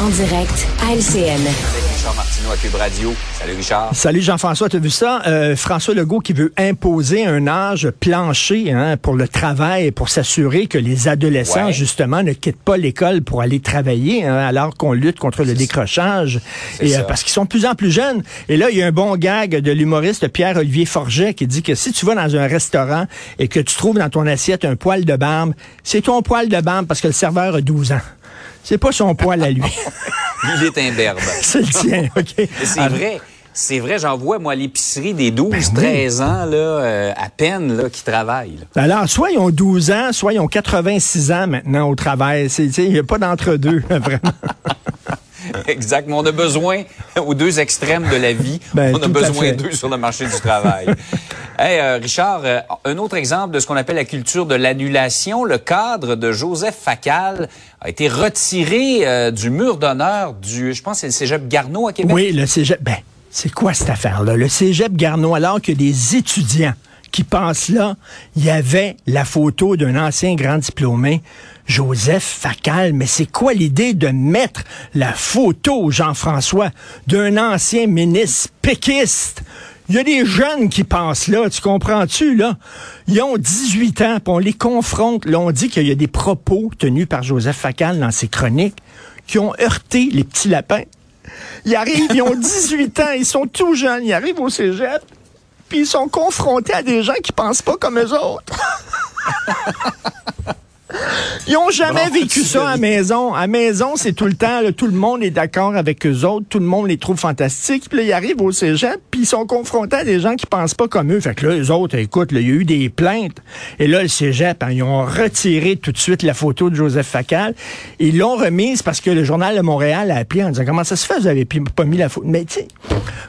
En direct à LCN. Richard Martineau à Cube Radio. Salut Richard. Salut Jean-François, tu as vu ça? Euh, François Legault qui veut imposer un âge plancher hein, pour le travail, pour s'assurer que les adolescents, Ouais. justement, ne quittent pas l'école pour aller travailler, hein, alors qu'on lutte contre le décrochage. Et, euh, parce qu'ils sont de plus en plus jeunes. Et là, il y a un bon gag de l'humoriste Pierre-Olivier Forget qui dit que si tu vas dans un restaurant et que tu trouves dans ton assiette un poil de barbe, c'est ton poil de barbe parce que le serveur a 12 ans. C'est pas son poil à lui. Il est imberbe. c'est le tien, OK? C'est vrai. C'est vrai, j'en vois, moi, à l'épicerie des 12, Ben oui. 13 ans, là, euh, à peine, là, qui travaillent. là. Alors, soit ils ont 12 ans, soit ils ont 86 ans maintenant au travail. Il n'y a pas d'entre-deux, vraiment. Exact. Mais on a besoin, aux deux extrêmes de la vie, Ben, on a besoin d'eux sur le marché du travail. Hey, euh, Richard, euh, un autre exemple de ce qu'on appelle la culture de l'annulation. Le cadre de Joseph Facal a été retiré euh, du mur d'honneur du, je pense, c'est le cégep Garneau à Québec. Oui, le cégep. Ben, c'est quoi cette affaire-là? Le cégep Garneau, alors que des étudiants qui passent là, il y avait la photo d'un ancien grand diplômé, Joseph Facal. Mais c'est quoi l'idée de mettre la photo, Jean-François, d'un ancien ministre péquiste? Il y a des jeunes qui passent là, tu comprends-tu, là? Ils ont 18 ans, puis on les confronte. Là, on dit qu'il y a des propos tenus par Joseph Facal dans ses chroniques qui ont heurté les petits lapins. Ils arrivent, ils ont 18 ans, ils sont tout jeunes, ils arrivent au cégep, puis ils sont confrontés à des gens qui pensent pas comme eux autres. Ils ont jamais vécu ça à maison. À maison, c'est tout le temps, là, tout le monde est d'accord avec eux autres, tout le monde les trouve fantastiques. Puis là, ils arrivent au cégep, puis ils sont confrontés à des gens qui pensent pas comme eux. Fait que là, eux autres, écoute, il y a eu des plaintes. Et là, le cégep, hein, ils ont retiré tout de suite la photo de Joseph Facal. Ils l'ont remise parce que le journal de Montréal a appelé en disant comment ça se fait, vous avez pas mis la photo. Mais tu sais,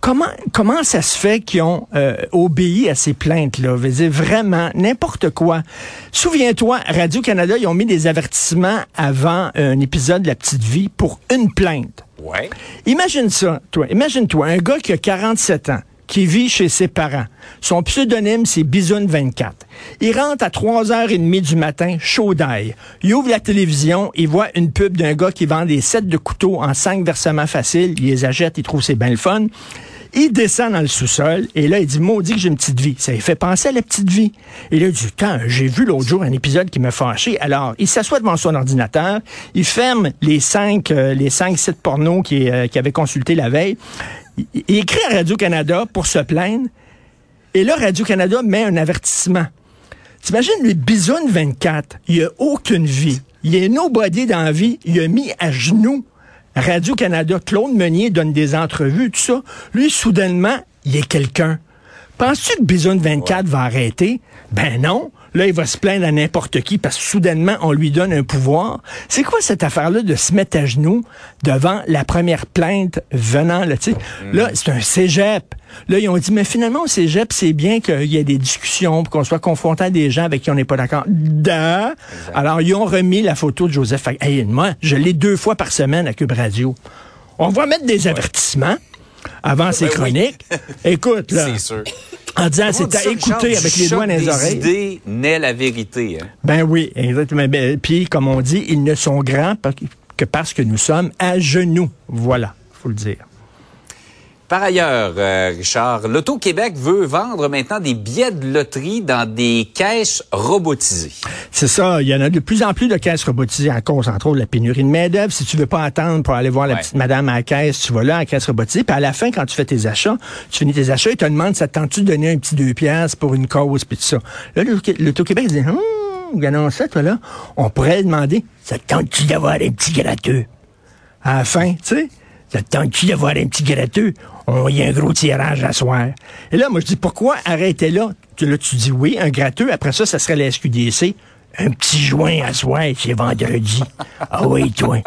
comment, comment ça se fait qu'ils ont euh, obéi à ces plaintes-là? Je veux dire, vraiment, n'importe quoi. Souviens-toi, Radio-Canada, ils ont mis des avertissements avant un épisode de La Petite Vie pour une plainte. Ouais. Imagine ça, toi. Imagine-toi, un gars qui a 47 ans, qui vit chez ses parents. Son pseudonyme, c'est Bisoun24. Il rentre à 3h30 du matin, chaud d'ail. Il ouvre la télévision, il voit une pub d'un gars qui vend des sets de couteaux en cinq versements faciles. Il les achète, il trouve c'est bien le fun. Il descend dans le sous-sol et là, il dit, maudit que j'ai une petite vie. Ça lui fait penser à la petite vie. Et là, dit, Tant, j'ai vu l'autre jour un épisode qui m'a fâché. Alors, il s'assoit devant son ordinateur, il ferme les cinq, euh, les cinq sites porno qu'il euh, qu'il avait consultés la veille. Il, il écrit à Radio-Canada pour se plaindre. Et là, Radio-Canada met un avertissement. T'imagines, lui, Bisoun 24, il a aucune vie. Il est nobody dans la vie. Il a mis à genoux Radio-Canada. Claude Meunier donne des entrevues, tout ça. Lui, soudainement, il est quelqu'un. Penses-tu que Bisoun 24 va arrêter? Ben non. Là, il va se plaindre à n'importe qui parce que soudainement, on lui donne un pouvoir. C'est quoi cette affaire-là de se mettre à genoux devant la première plainte venant, là? Là, c'est un cégep. Là, ils ont dit, mais finalement, au cégep, c'est bien qu'il y ait des discussions, pour qu'on soit confronté à des gens avec qui on n'est pas d'accord. Da! Alors, ils ont remis la photo de Joseph. Hey, moi, je l'ai deux fois par semaine à Cube Radio. On va mettre des avertissements avant ces Ben oui. chroniques. Écoute, là, C'est sûr. En disant, c'est à écouter avec les doigts dans les oreilles. idées naît la vérité. hein. Ben oui, exactement. Ben, Puis, comme on dit, ils ne sont grands que parce que nous sommes à genoux. Voilà, faut le dire. Par ailleurs, euh, Richard, l'Auto-Québec veut vendre maintenant des billets de loterie dans des caisses robotisées. C'est ça, il y en a de plus en plus de caisses robotisées à cause, entre autres, de la pénurie de main-d'œuvre. Si tu veux pas attendre pour aller voir la Ouais. petite madame à la caisse, tu vas là à la caisse robotisée. Puis à la fin, quand tu fais tes achats, tu finis tes achats, ils te demandent, ça te tente-tu de donner un petit deux piastres pour une cause, puis tout ça. Là, l'Auto-Québec dit, Hum, regardons ça, toi, là. On pourrait demander, ça te tente-tu d'avoir un petit gratteux? À la fin, tu sais, ça te tente-tu d'avoir un petit gratteux? On y a un gros tirage à soir. Et là, moi, je dis, pourquoi arrêter là? Tu- Là, tu dis oui, un gratteux. Après ça, ça serait la SQDC. Un petit joint à soir, c'est vendredi. Ah oui, toi.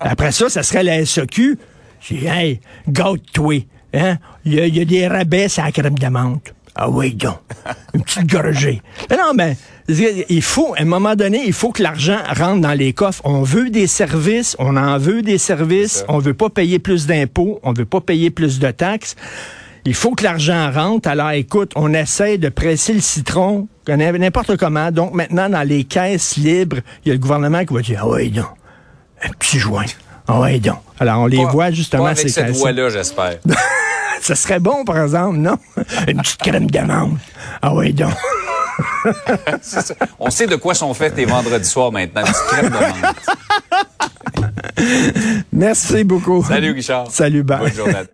Après ça, ça serait la SAQ. C'est, hey, gâte-toi. Hein? Il y, y a des rabais sur la crème de menthe. Ah oui, donc. Une petite gorgée. Mais non, mais il faut, à un moment donné, il faut que l'argent rentre dans les coffres. On veut des services, on en veut des services, on veut pas payer plus d'impôts, on veut pas payer plus de taxes. Il faut que l'argent rentre. Alors, écoute, on essaie de presser le citron n'importe comment. Donc, maintenant, dans les caisses libres, il y a le gouvernement qui va dire, ah oui, donc, un petit joint. Ah oui, donc. Alors, on les Pas- voit justement pas avec ces cette caisses. voix-là, j'espère. Ça serait bon, par exemple, non? Une petite crème d'amande. Ah oui, donc. On sait de quoi sont faites les vendredis soirs maintenant. Merci beaucoup. Salut, Richard. Salut, bye. Bonne journée.